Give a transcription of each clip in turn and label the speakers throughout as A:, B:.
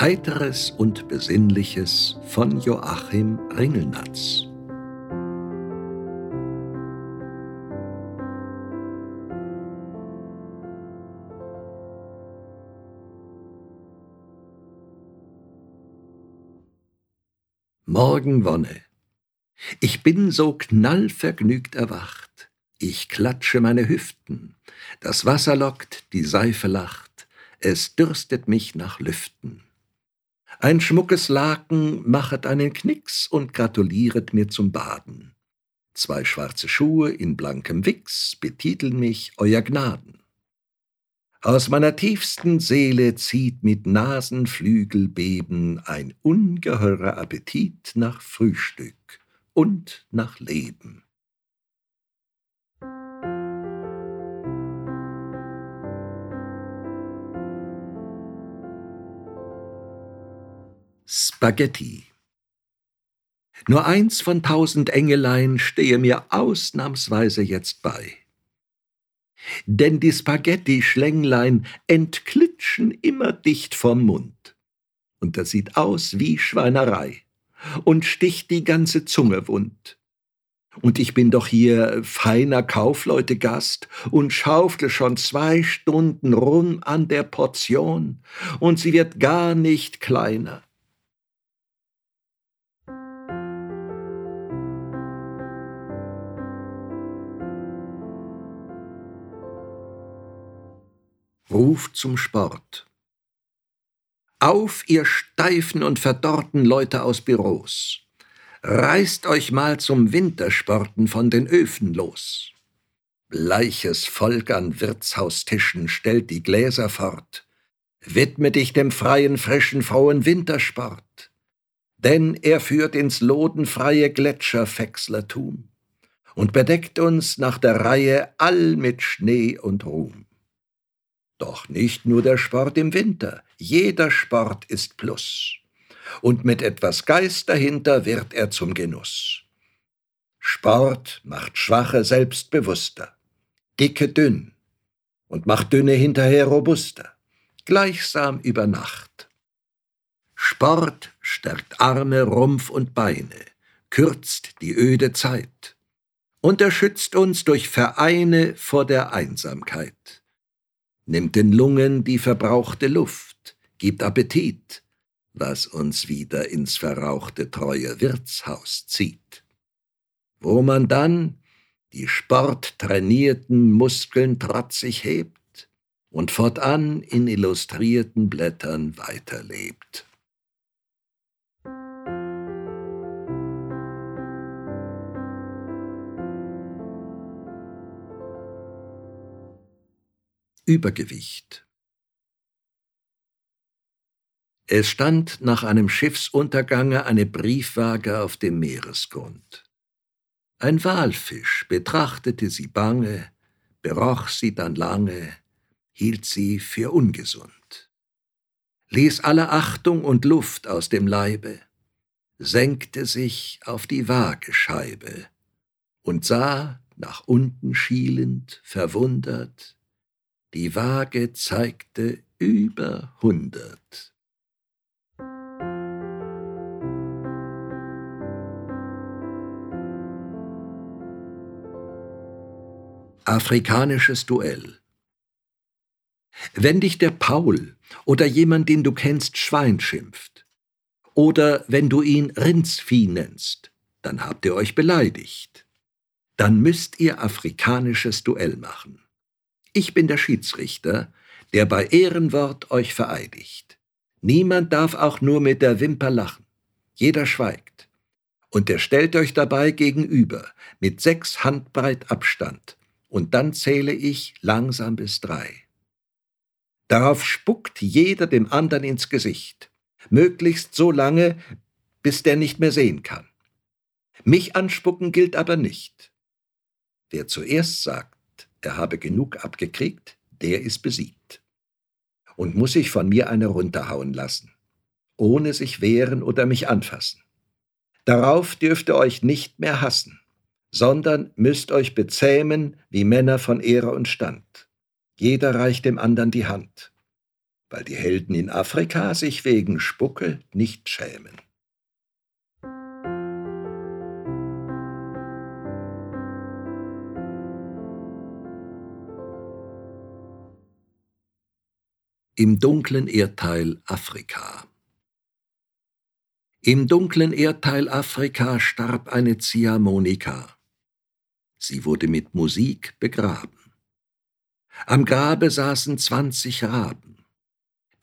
A: Heiteres und Besinnliches von Joachim Ringelnatz. Morgenwonne. Ich bin so knallvergnügt erwacht. Ich klatsche meine Hüften. Das Wasser lockt, die Seife lacht. Es dürstet mich nach Lüften. Ein schmuckes Laken machet einen Knicks und gratuliert mir zum Baden. Zwei schwarze Schuhe in blankem Wix betiteln mich Euer Gnaden. Aus meiner tiefsten Seele zieht mit Nasenflügelbeben ein ungeheurer Appetit nach Frühstück und nach Leben. Spaghetti. Nur eins von tausend Engelein stehe mir ausnahmsweise jetzt bei. Denn die Spaghetti-Schlänglein entklitschen immer dicht vom Mund. Und das sieht aus wie Schweinerei und sticht die ganze Zunge wund. Und ich bin doch hier feiner Kaufleute Gast und schaufle schon zwei Stunden rum an der Portion, und sie wird gar nicht kleiner. Ruf zum Sport. Auf, ihr steifen und verdorrten Leute aus Büros. Reißt euch mal zum Wintersporten von den Öfen los. Bleiches Volk an Wirtshaustischen stellt die Gläser fort. Widme dich dem freien, frischen, frohen Wintersport. Denn er führt ins lodenfreie Gletscherfächslertum und bedeckt uns nach der Reihe all mit Schnee und Ruhm. Doch nicht nur der Sport im Winter, jeder Sport ist Plus. Und mit etwas Geist dahinter wird er zum Genuss. Sport macht Schwache selbstbewusster, Dicke dünn. Und macht Dünne hinterher robuster, gleichsam über Nacht. Sport stärkt Arme, Rumpf und Beine, kürzt die öde Zeit. Und er uns durch Vereine vor der Einsamkeit nimmt den Lungen die verbrauchte Luft, gibt Appetit, was uns wieder ins verrauchte treue Wirtshaus zieht. Wo man dann die sporttrainierten Muskeln trotzig hebt und fortan in illustrierten Blättern weiterlebt. Übergewicht. Es stand nach einem Schiffsuntergange eine Briefwaage auf dem Meeresgrund. Ein Walfisch betrachtete sie bange, beroch sie dann lange, hielt sie für ungesund, ließ alle Achtung und Luft aus dem Leibe, senkte sich auf die Waagescheibe und sah, nach unten schielend, verwundert, die Waage zeigte über hundert. Afrikanisches Duell Wenn dich der Paul oder jemand, den du kennst, Schwein schimpft, oder wenn du ihn Rindsvieh nennst, dann habt ihr euch beleidigt. Dann müsst ihr afrikanisches Duell machen. Ich bin der Schiedsrichter, der bei Ehrenwort euch vereidigt. Niemand darf auch nur mit der Wimper lachen. Jeder schweigt. Und er stellt euch dabei gegenüber, mit sechs Handbreit Abstand, und dann zähle ich langsam bis drei. Darauf spuckt jeder dem anderen ins Gesicht, möglichst so lange, bis der nicht mehr sehen kann. Mich anspucken gilt aber nicht. Wer zuerst sagt, er habe genug abgekriegt, der ist besiegt. Und muss sich von mir eine runterhauen lassen, ohne sich wehren oder mich anfassen. Darauf dürft ihr euch nicht mehr hassen, sondern müsst euch bezähmen wie Männer von Ehre und Stand. Jeder reicht dem andern die Hand. weil die Helden in Afrika sich wegen Spucke nicht schämen. Im dunklen Erdteil Afrika Im dunklen Erdteil Afrika starb eine Ziehharmonika. Sie wurde mit Musik begraben. Am Grabe saßen zwanzig Raben.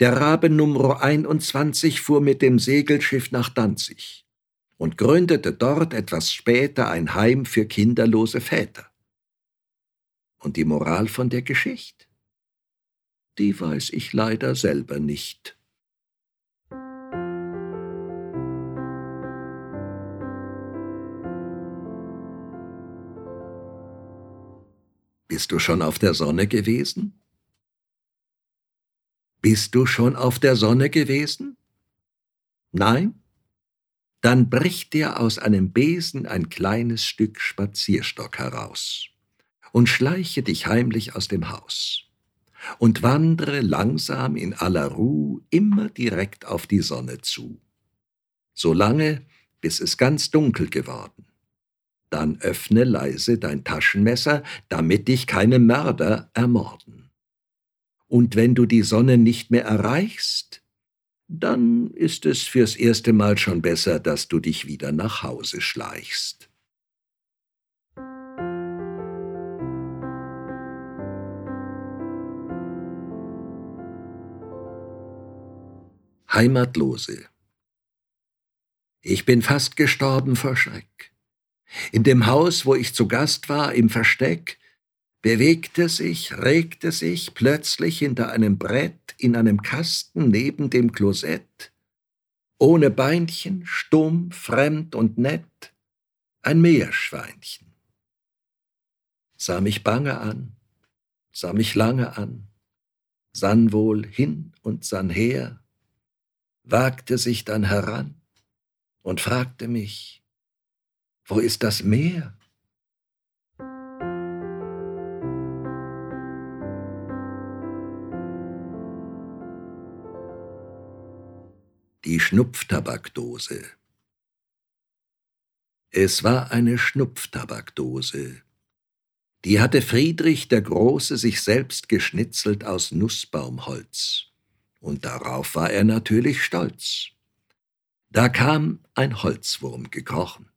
A: Der Rabe Nummer 21 fuhr mit dem Segelschiff nach Danzig und gründete dort etwas später ein Heim für kinderlose Väter. Und die Moral von der Geschichte? Die weiß ich leider selber nicht. Bist du schon auf der Sonne gewesen? Bist du schon auf der Sonne gewesen? Nein? Dann brich dir aus einem Besen ein kleines Stück Spazierstock heraus und schleiche dich heimlich aus dem Haus und wandre langsam in aller Ruhe immer direkt auf die Sonne zu. So lange, bis es ganz dunkel geworden. Dann öffne leise dein Taschenmesser, damit dich keine Mörder ermorden. Und wenn du die Sonne nicht mehr erreichst, dann ist es fürs erste Mal schon besser, dass du dich wieder nach Hause schleichst. Heimatlose. Ich bin fast gestorben vor Schreck. In dem Haus, wo ich zu Gast war, im Versteck, bewegte sich, regte sich plötzlich hinter einem Brett in einem Kasten neben dem Klosett, ohne Beinchen, stumm, fremd und nett, ein Meerschweinchen. Sah mich bange an, sah mich lange an, sann wohl hin und sann her, wagte sich dann heran und fragte mich, wo ist das Meer? Die Schnupftabakdose. Es war eine Schnupftabakdose. Die hatte Friedrich der Große sich selbst geschnitzelt aus Nussbaumholz und darauf war er natürlich stolz. Da kam ein Holzwurm gekrochen,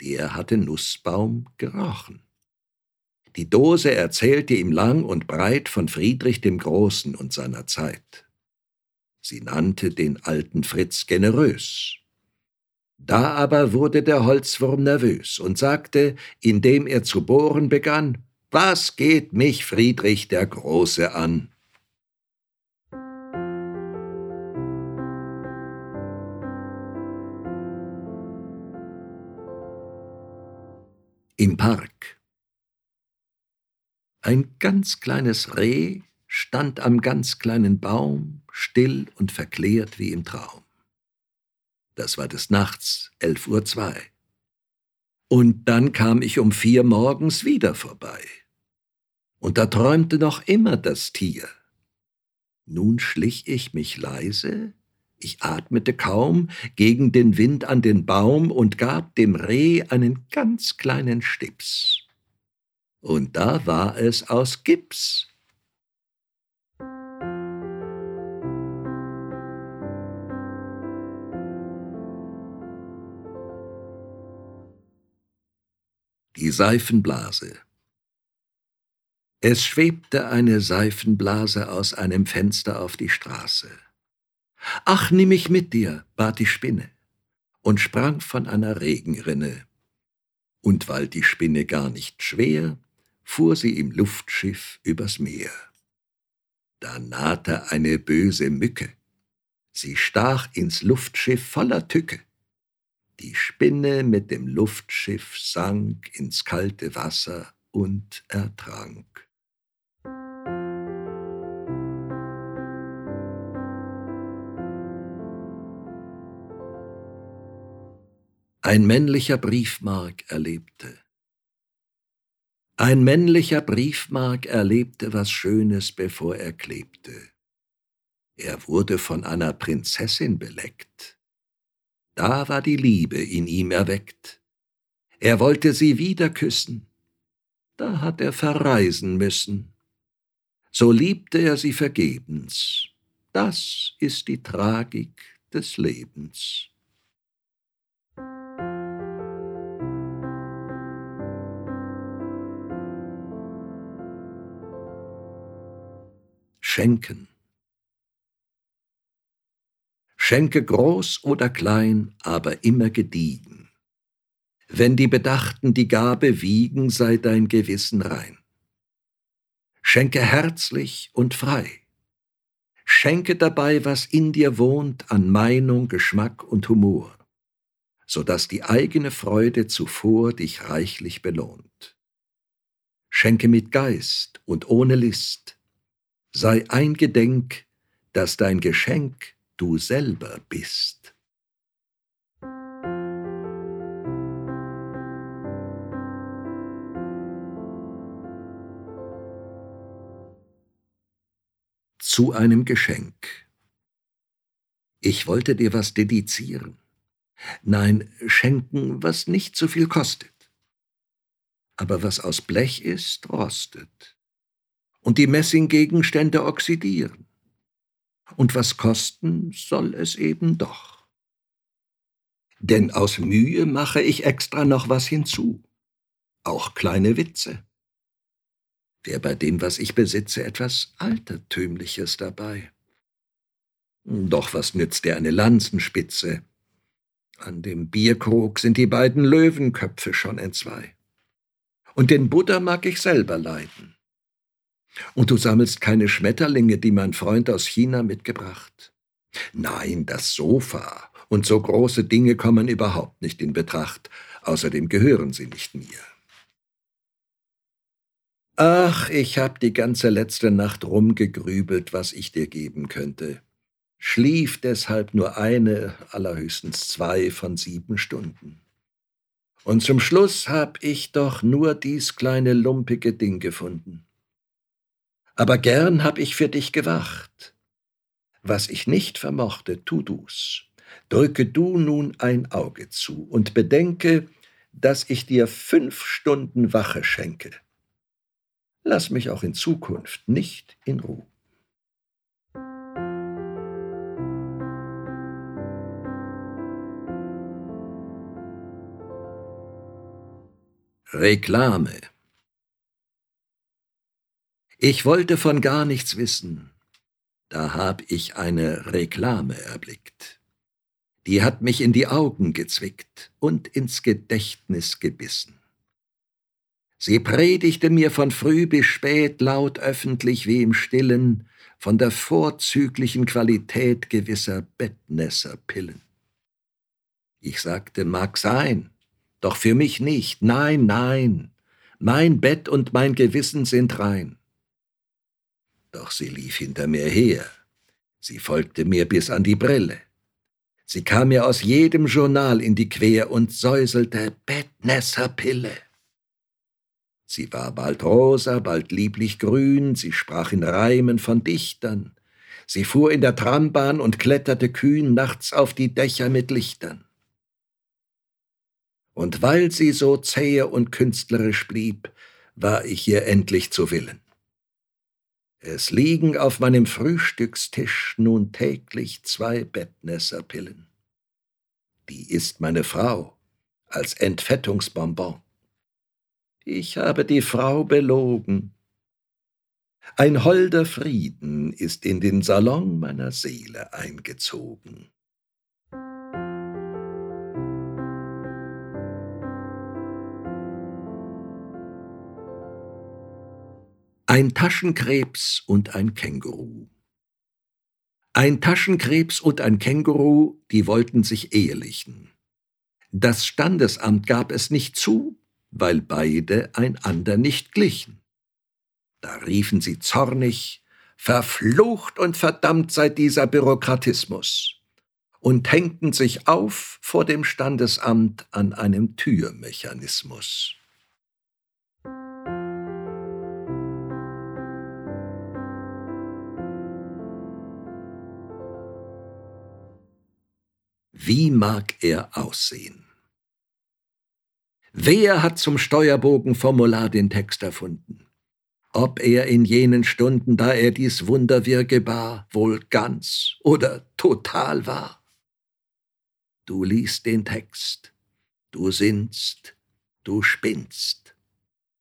A: der hatte Nussbaum gerochen. Die Dose erzählte ihm lang und breit von Friedrich dem Großen und seiner Zeit. Sie nannte den alten Fritz generös. Da aber wurde der Holzwurm nervös und sagte, indem er zu bohren begann, Was geht mich Friedrich der Große an? Im Park. Ein ganz kleines Reh stand am ganz kleinen Baum, still und verklärt wie im Traum. Das war des Nachts, elf Uhr zwei. Und dann kam ich um vier morgens wieder vorbei. Und da träumte noch immer das Tier. Nun schlich ich mich leise ich atmete kaum gegen den Wind an den Baum und gab dem Reh einen ganz kleinen Stips. Und da war es aus Gips. Die Seifenblase Es schwebte eine Seifenblase aus einem Fenster auf die Straße. Ach, nimm mich mit dir, bat die Spinne und sprang von einer Regenrinne. Und weil die Spinne gar nicht schwer, fuhr sie im Luftschiff übers Meer. Da nahte eine böse Mücke, sie stach ins Luftschiff voller Tücke. Die Spinne mit dem Luftschiff sank ins kalte Wasser und ertrank. Ein männlicher Briefmark erlebte. Ein männlicher Briefmark erlebte was Schönes, bevor er klebte. Er wurde von einer Prinzessin beleckt. Da war die Liebe in ihm erweckt. Er wollte sie wieder küssen. Da hat er verreisen müssen. So liebte er sie vergebens. Das ist die Tragik des Lebens. Schenken. Schenke groß oder klein, aber immer gediegen. Wenn die Bedachten die Gabe wiegen, sei dein Gewissen rein. Schenke herzlich und frei. Schenke dabei, was in dir wohnt an Meinung, Geschmack und Humor, so dass die eigene Freude zuvor dich reichlich belohnt. Schenke mit Geist und ohne List, sei eingedenk, dass dein Geschenk du selber bist. Zu einem Geschenk. Ich wollte dir was dedizieren. Nein, schenken, was nicht so viel kostet. Aber was aus Blech ist, rostet und die Messinggegenstände oxidieren. Und was kosten soll es eben doch. Denn aus Mühe mache ich extra noch was hinzu, auch kleine Witze. Wär bei dem, was ich besitze, etwas Altertümliches dabei. Doch was nützt dir eine Lanzenspitze? An dem Bierkrug sind die beiden Löwenköpfe schon entzwei. Und den Buddha mag ich selber leiden. Und du sammelst keine Schmetterlinge, die mein Freund aus China mitgebracht. Nein, das Sofa und so große Dinge kommen überhaupt nicht in Betracht, außerdem gehören sie nicht mir. Ach, ich hab die ganze letzte Nacht rumgegrübelt, was ich dir geben könnte. Schlief deshalb nur eine, allerhöchstens zwei von sieben Stunden. Und zum Schluss hab ich doch nur dies kleine lumpige Ding gefunden aber gern hab ich für dich gewacht. Was ich nicht vermochte, tu du's. Drücke du nun ein Auge zu und bedenke, dass ich dir fünf Stunden Wache schenke. Lass mich auch in Zukunft nicht in Ruhe. Reklame ich wollte von gar nichts wissen. Da hab ich eine Reklame erblickt. Die hat mich in die Augen gezwickt und ins Gedächtnis gebissen. Sie predigte mir von früh bis spät laut öffentlich wie im Stillen von der vorzüglichen Qualität gewisser Bettnässerpillen. Ich sagte, mag sein, doch für mich nicht, nein, nein, mein Bett und mein Gewissen sind rein. Doch sie lief hinter mir her. Sie folgte mir bis an die Brille. Sie kam mir aus jedem Journal in die Quer und säuselte Bettnässerpille. Sie war bald rosa, bald lieblich grün, sie sprach in Reimen von Dichtern. Sie fuhr in der Trambahn und kletterte kühn nachts auf die Dächer mit Lichtern. Und weil sie so zähe und künstlerisch blieb, war ich ihr endlich zu Willen. Es liegen auf meinem Frühstückstisch nun täglich zwei Bettnässerpillen. Die ist meine Frau als Entfettungsbonbon. Ich habe die Frau belogen. Ein holder Frieden ist in den Salon meiner Seele eingezogen. Ein Taschenkrebs und ein Känguru. Ein Taschenkrebs und ein Känguru, die wollten sich ehelichen. Das Standesamt gab es nicht zu, weil beide einander nicht glichen. Da riefen sie zornig, verflucht und verdammt sei dieser Bürokratismus, und hängten sich auf vor dem Standesamt an einem Türmechanismus. Wie mag er aussehen? Wer hat zum Steuerbogenformular den Text erfunden? Ob er in jenen Stunden, da er dies Wunderwirr gebar, wohl ganz oder total war? Du liest den Text, du sinnst, du spinnst,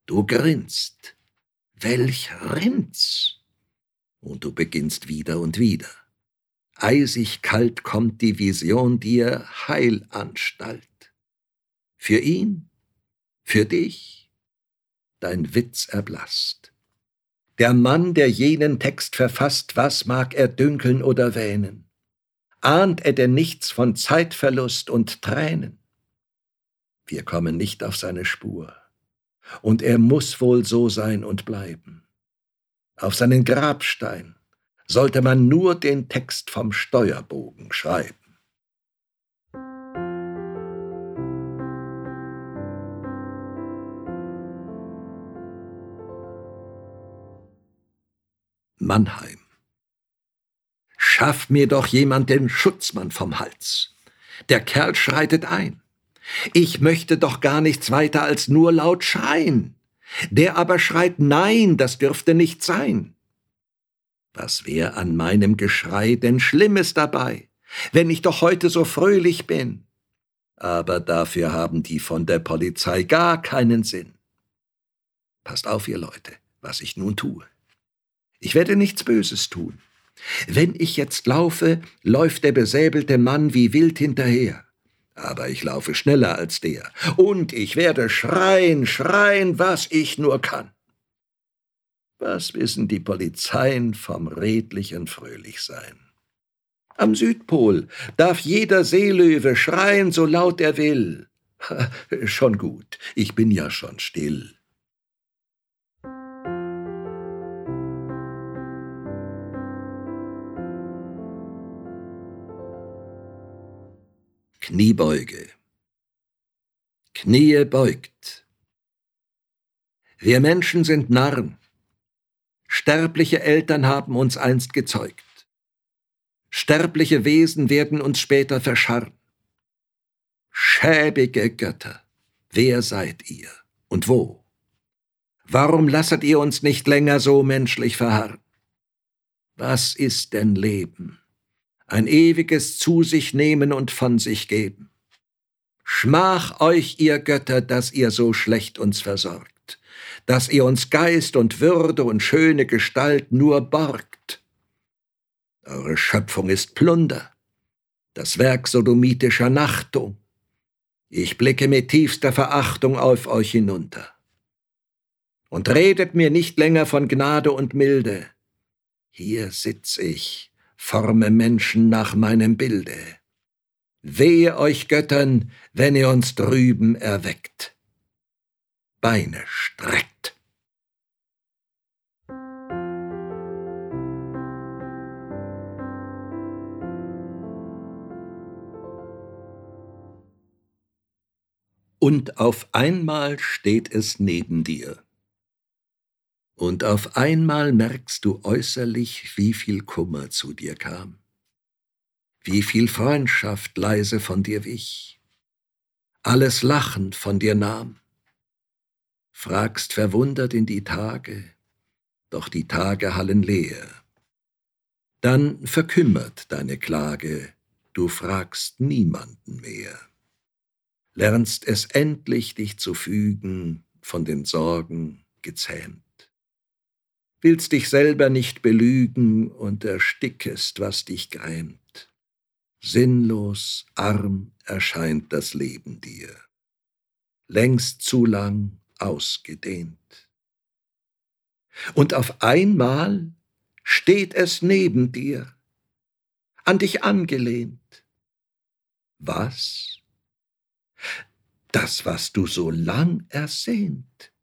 A: du grinst, welch Rinz! Und du beginnst wieder und wieder. Eisig kalt kommt die Vision dir Heilanstalt. Für ihn, für dich, dein Witz erblasst. Der Mann, der jenen Text verfasst, was mag er dünkeln oder wähnen? Ahnt er denn nichts von Zeitverlust und Tränen? Wir kommen nicht auf seine Spur, und er muss wohl so sein und bleiben. Auf seinen Grabstein sollte man nur den Text vom Steuerbogen schreiben. Mannheim. Schaff mir doch jemand den Schutzmann vom Hals. Der Kerl schreitet ein. Ich möchte doch gar nichts weiter als nur laut schreien. Der aber schreit Nein, das dürfte nicht sein. Was wär an meinem Geschrei denn Schlimmes dabei, wenn ich doch heute so fröhlich bin? Aber dafür haben die von der Polizei gar keinen Sinn. Passt auf, ihr Leute, was ich nun tue. Ich werde nichts Böses tun. Wenn ich jetzt laufe, läuft der besäbelte Mann wie wild hinterher. Aber ich laufe schneller als der, und ich werde schreien, schreien, was ich nur kann. Was wissen die Polizeien vom redlichen Fröhlichsein? Am Südpol darf jeder Seelöwe schreien, so laut er will. schon gut, ich bin ja schon still. Kniebeuge. Knie beugt. Wir Menschen sind Narren. Sterbliche Eltern haben uns einst gezeugt. Sterbliche Wesen werden uns später verscharren. Schäbige Götter, wer seid ihr und wo? Warum lasset ihr uns nicht länger so menschlich verharren? Was ist denn Leben? ein ewiges zu sich nehmen und von sich geben. Schmach euch, ihr Götter, dass ihr so schlecht uns versorgt, dass ihr uns Geist und Würde und schöne Gestalt nur borgt. Eure Schöpfung ist Plunder, das Werk sodomitischer Nachtung. Ich blicke mit tiefster Verachtung auf euch hinunter. Und redet mir nicht länger von Gnade und Milde. Hier sitz ich, forme Menschen nach meinem Bilde. Wehe euch Göttern, wenn ihr uns drüben erweckt. Beine streckt. Und auf einmal steht es neben dir und auf einmal merkst du äußerlich, wie viel Kummer zu dir kam, wie viel Freundschaft leise von dir wich, alles lachend von dir nahm. Fragst verwundert in die Tage, doch die Tage hallen leer. Dann verkümmert deine Klage, du fragst niemanden mehr. Lernst es endlich dich zu fügen, von den Sorgen gezähmt willst dich selber nicht belügen und erstickest, was dich greimt. Sinnlos, arm erscheint das Leben dir, längst zu lang ausgedehnt. Und auf einmal steht es neben dir, an dich angelehnt. Was? Das, was du so lang ersehnt